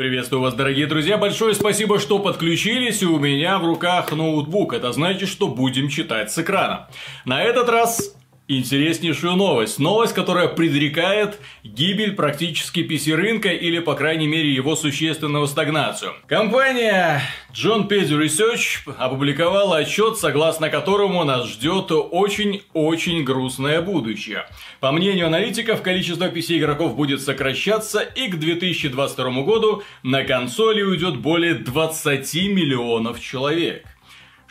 Приветствую вас, дорогие друзья. Большое спасибо, что подключились. У меня в руках ноутбук. Это значит, что будем читать с экрана. На этот раз интереснейшую новость. Новость, которая предрекает гибель практически PC-рынка или, по крайней мере, его существенную стагнацию. Компания John Page Research опубликовала отчет, согласно которому нас ждет очень-очень грустное будущее. По мнению аналитиков, количество PC-игроков будет сокращаться, и к 2022 году на консоли уйдет более 20 миллионов человек.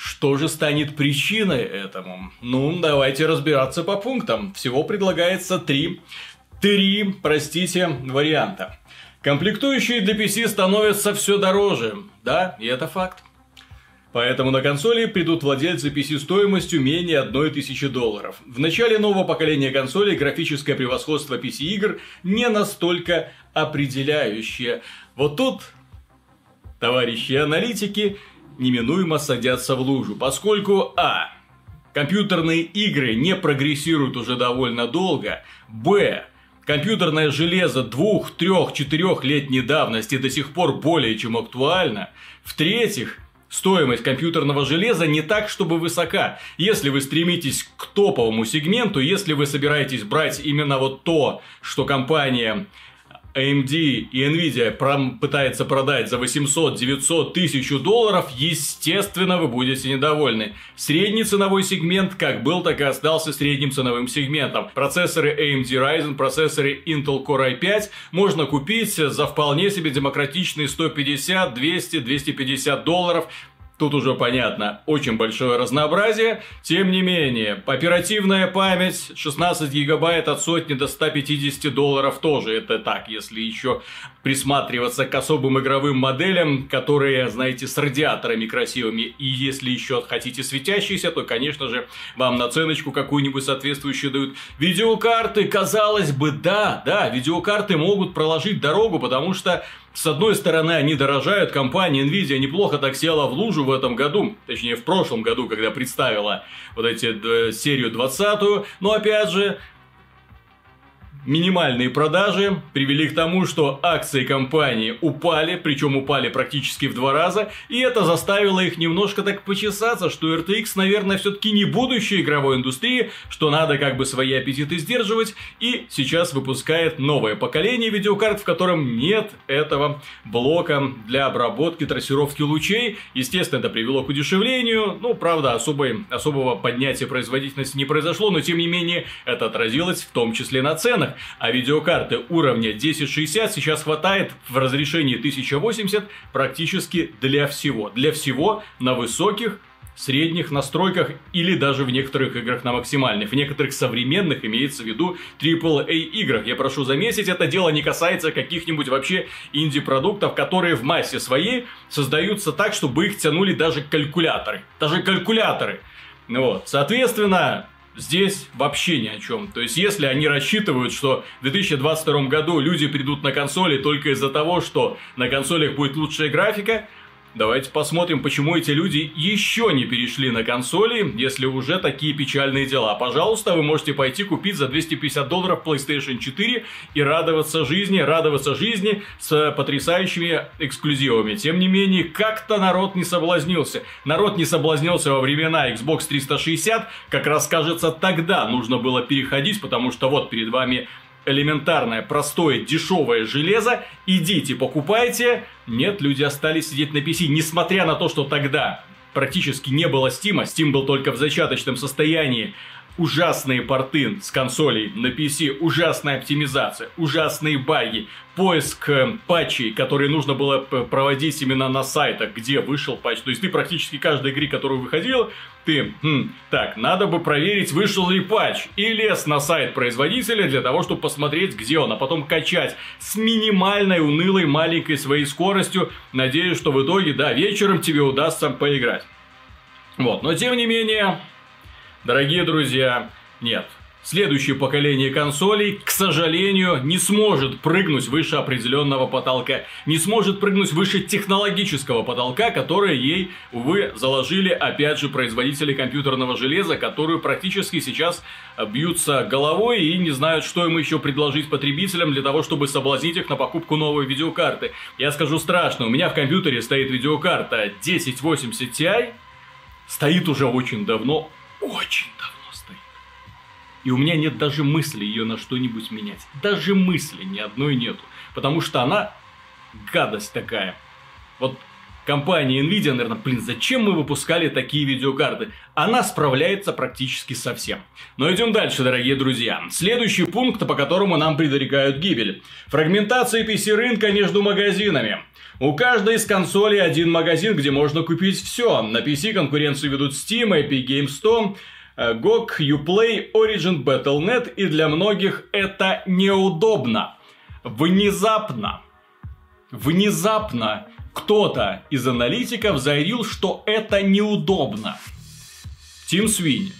Что же станет причиной этому? Ну, давайте разбираться по пунктам. Всего предлагается три, три, простите, варианта. Комплектующие для PC становятся все дороже. Да, и это факт. Поэтому на консоли придут владельцы PC стоимостью менее 1000 долларов. В начале нового поколения консолей графическое превосходство PC-игр не настолько определяющее. Вот тут, товарищи аналитики, неминуемо садятся в лужу, поскольку а. Компьютерные игры не прогрессируют уже довольно долго, б. Компьютерное железо двух, трех, четырехлетней давности до сих пор более чем актуально. В-третьих, стоимость компьютерного железа не так, чтобы высока. Если вы стремитесь к топовому сегменту, если вы собираетесь брать именно вот то, что компания AMD и Nvidia пытается продать за 800, 900, 1000 долларов, естественно, вы будете недовольны. Средний ценовой сегмент как был, так и остался средним ценовым сегментом. Процессоры AMD Ryzen, процессоры Intel Core i5 можно купить за вполне себе демократичные 150, 200, 250 долларов. Тут уже понятно, очень большое разнообразие. Тем не менее, оперативная память 16 гигабайт от сотни до 150 долларов тоже. Это так, если еще присматриваться к особым игровым моделям, которые, знаете, с радиаторами красивыми. И если еще хотите светящиеся, то, конечно же, вам наценочку какую-нибудь соответствующую дают. Видеокарты, казалось бы, да, да, видеокарты могут проложить дорогу, потому что с одной стороны, они дорожают, компания Nvidia неплохо так села в лужу в этом году, точнее в прошлом году, когда представила вот эти э, серию 20 но опять же, Минимальные продажи привели к тому, что акции компании упали, причем упали практически в два раза, и это заставило их немножко так почесаться, что RTX, наверное, все-таки не будущее игровой индустрии, что надо как бы свои аппетиты сдерживать, и сейчас выпускает новое поколение видеокарт, в котором нет этого блока для обработки трассировки лучей. Естественно, это привело к удешевлению, ну, правда, особой, особого поднятия производительности не произошло, но тем не менее это отразилось в том числе на ценах а видеокарты уровня 1060 сейчас хватает в разрешении 1080 практически для всего. Для всего на высоких средних настройках или даже в некоторых играх на максимальных. В некоторых современных имеется в виду AAA играх. Я прошу заметить, это дело не касается каких-нибудь вообще инди-продуктов, которые в массе своей создаются так, чтобы их тянули даже калькуляторы. Даже калькуляторы. Вот. Соответственно, здесь вообще ни о чем. То есть, если они рассчитывают, что в 2022 году люди придут на консоли только из-за того, что на консолях будет лучшая графика, Давайте посмотрим, почему эти люди еще не перешли на консоли, если уже такие печальные дела. Пожалуйста, вы можете пойти купить за 250 долларов PlayStation 4 и радоваться жизни, радоваться жизни с потрясающими эксклюзивами. Тем не менее, как-то народ не соблазнился. Народ не соблазнился во времена Xbox 360, как раз кажется тогда нужно было переходить, потому что вот перед вами элементарное, простое, дешевое железо, идите, покупайте. Нет, люди остались сидеть на PC, несмотря на то, что тогда практически не было Steam, Steam был только в зачаточном состоянии ужасные порты с консолей на PC, ужасная оптимизация, ужасные баги, поиск э, патчей, которые нужно было проводить именно на сайтах, где вышел патч. То есть ты практически каждой игре, которую выходил, ты, хм, так, надо бы проверить, вышел ли патч, и лез на сайт производителя для того, чтобы посмотреть, где он, а потом качать с минимальной, унылой, маленькой своей скоростью. Надеюсь, что в итоге, да, вечером тебе удастся поиграть. Вот, но тем не менее, Дорогие друзья, нет. следующее поколение консолей, к сожалению, не сможет прыгнуть выше определенного потолка. Не сможет прыгнуть выше технологического потолка, который ей, увы, заложили, опять же, производители компьютерного железа, которые практически сейчас бьются головой и не знают, что им еще предложить потребителям для того, чтобы соблазнить их на покупку новой видеокарты. Я скажу страшно, у меня в компьютере стоит видеокарта 1080 Ti, стоит уже очень давно, очень давно и у меня нет даже мысли ее на что-нибудь менять. Даже мысли ни одной нету. Потому что она гадость такая. Вот компания Nvidia, наверное, блин, зачем мы выпускали такие видеокарты? Она справляется практически со всем. Но идем дальше, дорогие друзья. Следующий пункт, по которому нам предрекают гибель. Фрагментация PC рынка между магазинами. У каждой из консолей один магазин, где можно купить все. На PC конкуренцию ведут Steam, Epic Games 100, Э, GOG, Uplay, Origin, Battle.net, и для многих это неудобно. Внезапно, внезапно кто-то из аналитиков заявил, что это неудобно. Тим Свини.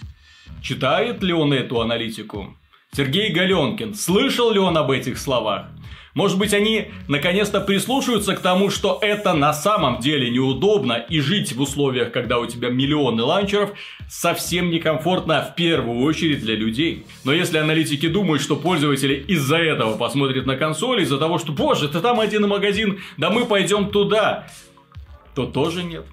Читает ли он эту аналитику? Сергей Галенкин. Слышал ли он об этих словах? Может быть, они наконец-то прислушаются к тому, что это на самом деле неудобно, и жить в условиях, когда у тебя миллионы ланчеров, совсем некомфортно в первую очередь для людей. Но если аналитики думают, что пользователи из-за этого посмотрят на консоль, из-за того, что, боже, ты там один магазин, да мы пойдем туда, то тоже нет.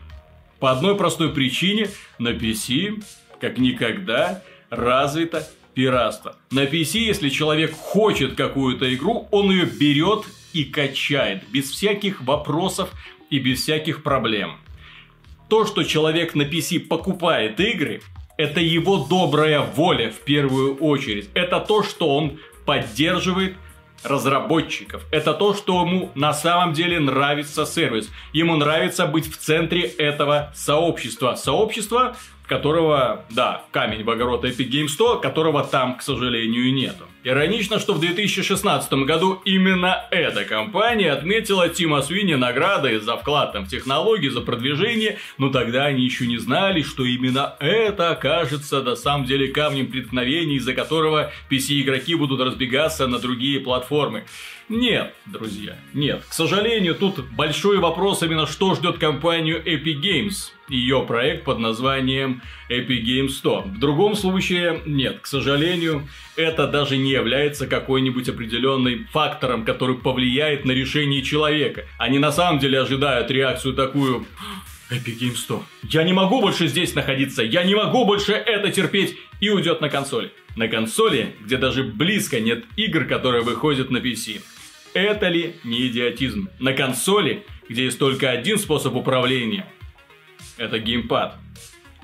По одной простой причине на PC, как никогда, развита пиратство. На PC, если человек хочет какую-то игру, он ее берет и качает, без всяких вопросов и без всяких проблем. То, что человек на PC покупает игры, это его добрая воля в первую очередь. Это то, что он поддерживает разработчиков. Это то, что ему на самом деле нравится сервис. Ему нравится быть в центре этого сообщества. Сообщество, которого, да, камень в огород Epic Games 100, которого там, к сожалению, нету. Иронично, что в 2016 году именно эта компания отметила Тима Свини наградой за вклад там, в технологии, за продвижение, но тогда они еще не знали, что именно это окажется на самом деле камнем преткновения, из-за которого PC-игроки будут разбегаться на другие платформы. Нет, друзья, нет. К сожалению, тут большой вопрос именно, что ждет компанию Epic Games. Ее проект под названием Epic Games 100. В другом случае, нет, к сожалению, это даже не является какой-нибудь определенным фактором, который повлияет на решение человека. Они на самом деле ожидают реакцию такую... Epic Games 100. Я не могу больше здесь находиться, я не могу больше это терпеть, и уйдет на консоли. На консоли, где даже близко нет игр, которые выходят на PC. Это ли не идиотизм? На консоли, где есть только один способ управления, это геймпад.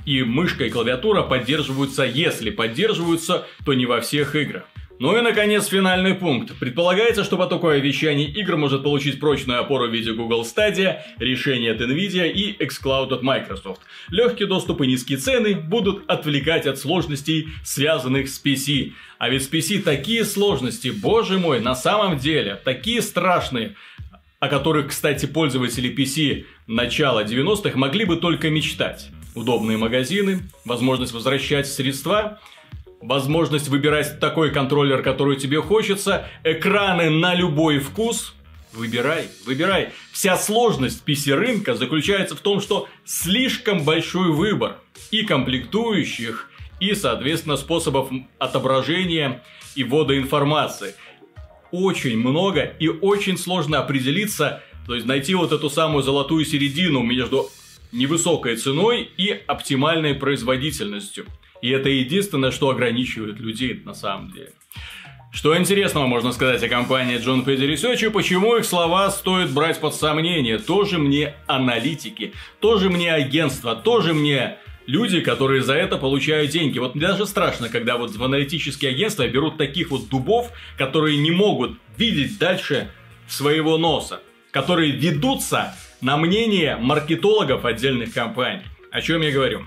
И мышка и клавиатура поддерживаются, если поддерживаются, то не во всех играх. Ну и, наконец, финальный пункт. Предполагается, что потоковое вещание игр может получить прочную опору в виде Google Stadia, решение от Nvidia и xCloud от Microsoft. Легкий доступ и низкие цены будут отвлекать от сложностей, связанных с PC. А ведь с PC такие сложности, боже мой, на самом деле, такие страшные, о которых, кстати, пользователи PC начала 90-х могли бы только мечтать. Удобные магазины, возможность возвращать средства – возможность выбирать такой контроллер, который тебе хочется, экраны на любой вкус. Выбирай, выбирай. Вся сложность PC-рынка заключается в том, что слишком большой выбор и комплектующих, и, соответственно, способов отображения и ввода информации. Очень много и очень сложно определиться, то есть найти вот эту самую золотую середину между невысокой ценой и оптимальной производительностью. И это единственное, что ограничивает людей на самом деле. Что интересного можно сказать о компании John Page Research и почему их слова стоит брать под сомнение? Тоже мне аналитики, тоже мне агентства, тоже мне люди, которые за это получают деньги. Вот даже страшно, когда вот в аналитические агентства берут таких вот дубов, которые не могут видеть дальше своего носа, которые ведутся на мнение маркетологов отдельных компаний. О чем я говорю?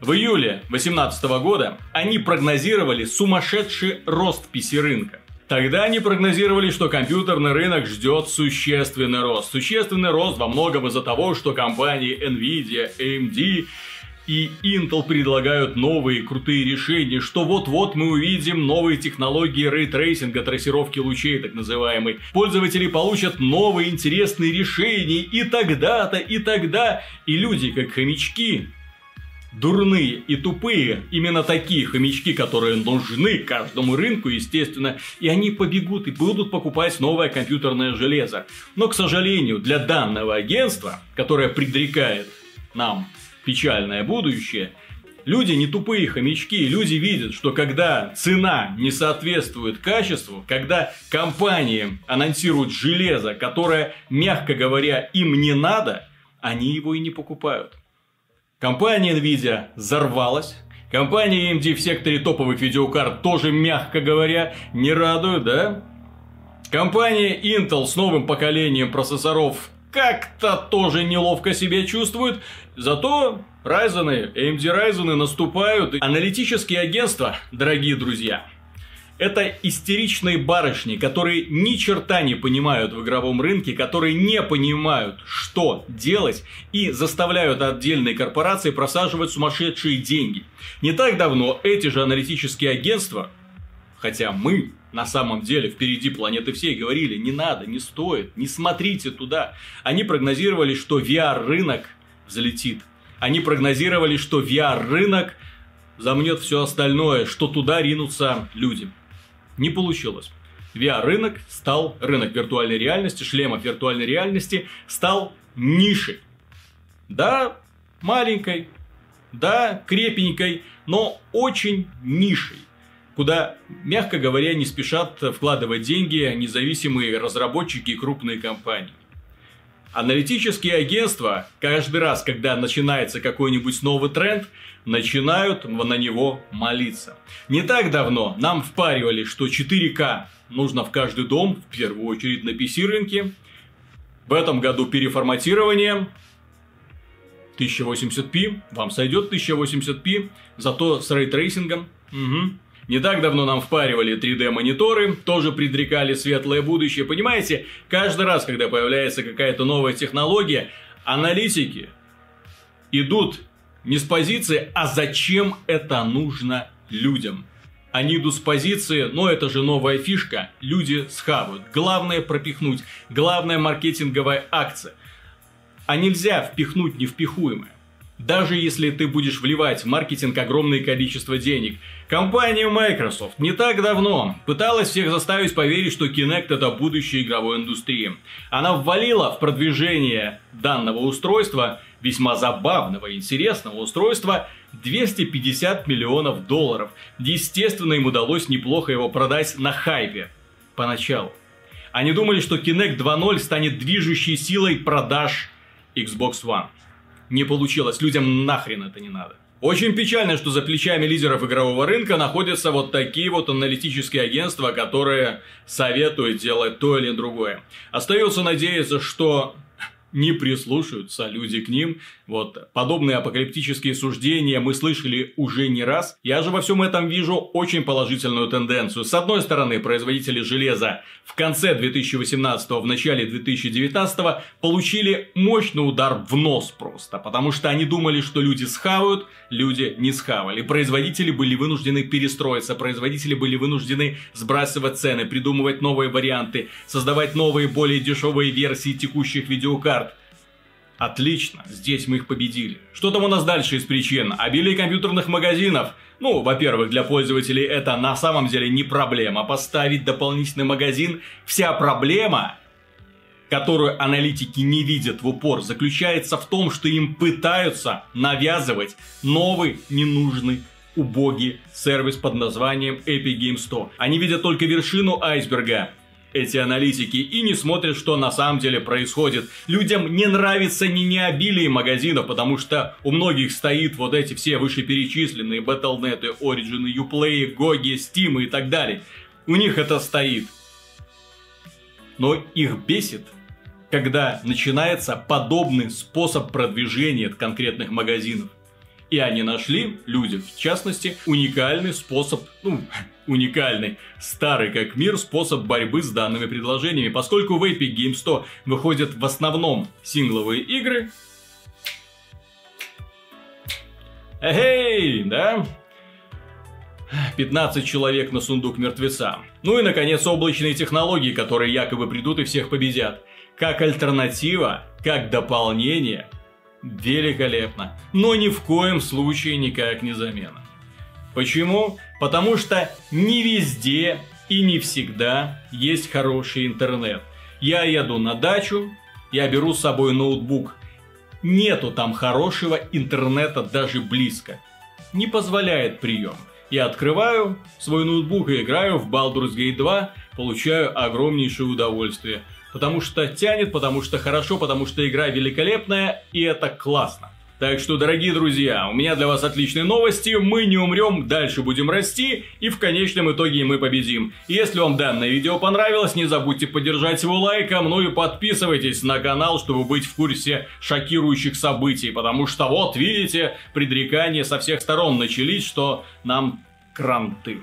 В июле 2018 года они прогнозировали сумасшедший рост PC-рынка. Тогда они прогнозировали, что компьютерный рынок ждет существенный рост. Существенный рост во многом из-за того, что компании Nvidia, AMD и Intel предлагают новые крутые решения, что вот-вот мы увидим новые технологии ray tracing а, трассировки лучей так называемый. Пользователи получат новые интересные решения и тогда-то, и тогда. И люди, как хомячки, дурные и тупые, именно такие хомячки, которые нужны каждому рынку, естественно, и они побегут и будут покупать новое компьютерное железо. Но, к сожалению, для данного агентства, которое предрекает нам печальное будущее, люди не тупые хомячки, люди видят, что когда цена не соответствует качеству, когда компании анонсируют железо, которое, мягко говоря, им не надо, они его и не покупают. Компания Nvidia взорвалась. Компания AMD в секторе топовых видеокарт тоже, мягко говоря, не радует, да? Компания Intel с новым поколением процессоров как-то тоже неловко себя чувствует. Зато Ryzen, AMD Ryzen наступают. Аналитические агентства, дорогие друзья, это истеричные барышни, которые ни черта не понимают в игровом рынке, которые не понимают, что делать, и заставляют отдельные корпорации просаживать сумасшедшие деньги. Не так давно эти же аналитические агентства, хотя мы на самом деле впереди планеты всей говорили, не надо, не стоит, не смотрите туда. Они прогнозировали, что VR-рынок взлетит. Они прогнозировали, что VR-рынок замнет все остальное, что туда ринутся люди не получилось. VR-рынок стал, рынок виртуальной реальности, шлемов виртуальной реальности стал нишей. Да, маленькой, да, крепенькой, но очень нишей куда, мягко говоря, не спешат вкладывать деньги независимые разработчики и крупные компании. Аналитические агентства каждый раз, когда начинается какой-нибудь новый тренд, начинают на него молиться. Не так давно нам впаривали, что 4К нужно в каждый дом, в первую очередь на PC-рынке. В этом году переформатирование 1080p, вам сойдет 1080p, зато с ray tracing ом. Угу. Не так давно нам впаривали 3D-мониторы, тоже предрекали светлое будущее. Понимаете, каждый раз, когда появляется какая-то новая технология, аналитики идут не с позиции, а зачем это нужно людям. Они идут с позиции, но это же новая фишка, люди схавают. Главное пропихнуть, главная маркетинговая акция. А нельзя впихнуть невпихуемое. Даже если ты будешь вливать в маркетинг огромное количество денег. Компания Microsoft не так давно пыталась всех заставить поверить, что Kinect это будущее игровой индустрии. Она ввалила в продвижение данного устройства, весьма забавного и интересного устройства, 250 миллионов долларов. Естественно, им удалось неплохо его продать на хайпе. Поначалу. Они думали, что Kinect 2.0 станет движущей силой продаж Xbox One не получилось. Людям нахрен это не надо. Очень печально, что за плечами лидеров игрового рынка находятся вот такие вот аналитические агентства, которые советуют делать то или другое. Остается надеяться, что не прислушаются люди к ним. Вот подобные апокалиптические суждения мы слышали уже не раз. Я же во всем этом вижу очень положительную тенденцию. С одной стороны, производители железа в конце 2018 в начале 2019 получили мощный удар в нос просто, потому что они думали, что люди схавают, люди не схавали. Производители были вынуждены перестроиться, производители были вынуждены сбрасывать цены, придумывать новые варианты, создавать новые более дешевые версии текущих видеокарт Отлично, здесь мы их победили. Что там у нас дальше из причин? Обилие компьютерных магазинов. Ну, во-первых, для пользователей это на самом деле не проблема. Поставить дополнительный магазин. Вся проблема, которую аналитики не видят в упор, заключается в том, что им пытаются навязывать новый ненужный убогий сервис под названием Epic Game Store. Они видят только вершину айсберга эти аналитики и не смотрят, что на самом деле происходит. Людям не нравится не обилие магазинов, потому что у многих стоит вот эти все вышеперечисленные Battle.net, Origin, Uplay, GOG, Steam и так далее. У них это стоит. Но их бесит, когда начинается подобный способ продвижения конкретных магазинов. И они нашли, люди в частности, уникальный способ, ну, уникальный, старый как мир способ борьбы с данными предложениями. Поскольку в Epic Game 100 выходят в основном сингловые игры, Эй, да? 15 человек на сундук мертвеца. Ну и, наконец, облачные технологии, которые якобы придут и всех победят. Как альтернатива, как дополнение. Великолепно. Но ни в коем случае никак не замена. Почему? Потому что не везде и не всегда есть хороший интернет. Я еду на дачу, я беру с собой ноутбук. Нету там хорошего интернета даже близко. Не позволяет прием. Я открываю свой ноутбук и играю в Baldur's Gate 2, получаю огромнейшее удовольствие. Потому что тянет, потому что хорошо, потому что игра великолепная, и это классно. Так что, дорогие друзья, у меня для вас отличные новости. Мы не умрем, дальше будем расти, и в конечном итоге мы победим. Если вам данное видео понравилось, не забудьте поддержать его лайком, ну и подписывайтесь на канал, чтобы быть в курсе шокирующих событий. Потому что вот, видите, предрекания со всех сторон начались, что нам кранты.